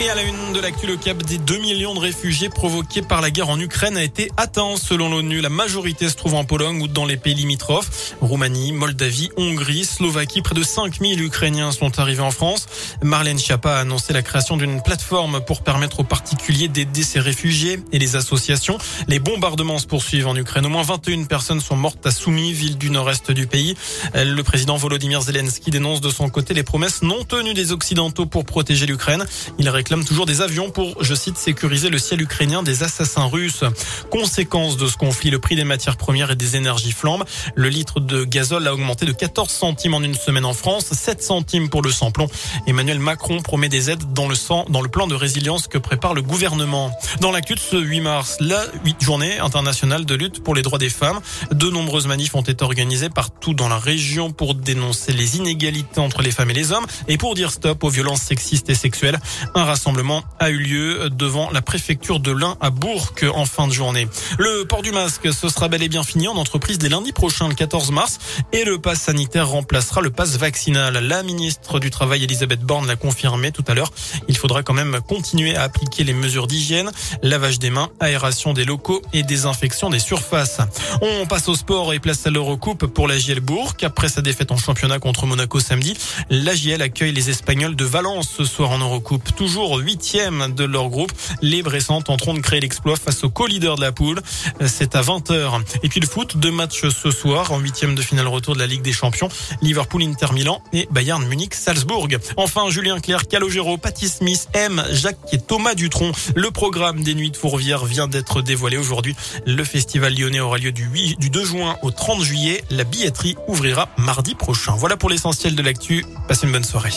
Et à la une de l'actu, le cap des 2 millions de réfugiés provoqués par la guerre en Ukraine a été atteint selon l'ONU. La majorité se trouve en Pologne ou dans les pays limitrophes. Roumanie, Moldavie, Hongrie, Slovaquie. Près de 5000 Ukrainiens sont arrivés en France. Marlène Schiappa a annoncé la création d'une plateforme pour permettre aux particuliers d'aider ces réfugiés et les associations. Les bombardements se poursuivent en Ukraine. Au moins 21 personnes sont mortes à Soumy, ville du nord-est du pays. Le président Volodymyr Zelensky dénonce de son côté les promesses non tenues des Occidentaux pour protéger l'Ukraine. Il réclame toujours des avions pour, je cite, sécuriser le ciel ukrainien des assassins russes. Conséquence de ce conflit, le prix des matières premières et des énergies flambe. Le litre de gazole a augmenté de 14 centimes en une semaine en France, 7 centimes pour le samplon. Emmanuel Macron promet des aides dans le sang, dans le plan de résilience que prépare le gouvernement. Dans l'actu de ce 8 mars, la 8 journée internationale de lutte pour les droits des femmes. De nombreuses manifs ont été organisées partout dans la région pour dénoncer les inégalités entre les femmes et les hommes et pour dire stop aux violences sexistes et sexuelles. Un rassemblement a eu lieu devant la préfecture de l'Ain à Bourg en fin de journée. Le port du masque, ce sera bel et bien fini en entreprise dès lundi prochain, le 14 mars, et le pass sanitaire remplacera le pass vaccinal. La ministre du Travail, Elisabeth Borne, l'a confirmé tout à l'heure. Il faudra quand même continuer à appliquer les mesures d'hygiène, lavage des mains, aération des locaux et désinfection des surfaces. On passe au sport et place à l'Eurocoupe pour la JL Bourg. Après sa défaite en championnat contre Monaco samedi, la JL accueille les Espagnols de Valence ce soir en Eurocoupe. Toujours huitième de leur groupe. Les Bressans tenteront de créer l'exploit face au co-leader de la poule. C'est à 20h. Et puis le foot, deux matchs ce soir en huitième de finale retour de la Ligue des Champions. Liverpool, Inter Milan et Bayern Munich, Salzbourg. Enfin, Julien Clerc, Calogero, Patty Smith, M, Jacques et Thomas Dutronc. Le programme des Nuits de Fourvière vient d'être dévoilé aujourd'hui. Le festival lyonnais aura lieu du, 8, du 2 juin au 30 juillet. La billetterie ouvrira mardi prochain. Voilà pour l'essentiel de l'actu. Passez une bonne soirée.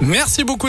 Merci beaucoup.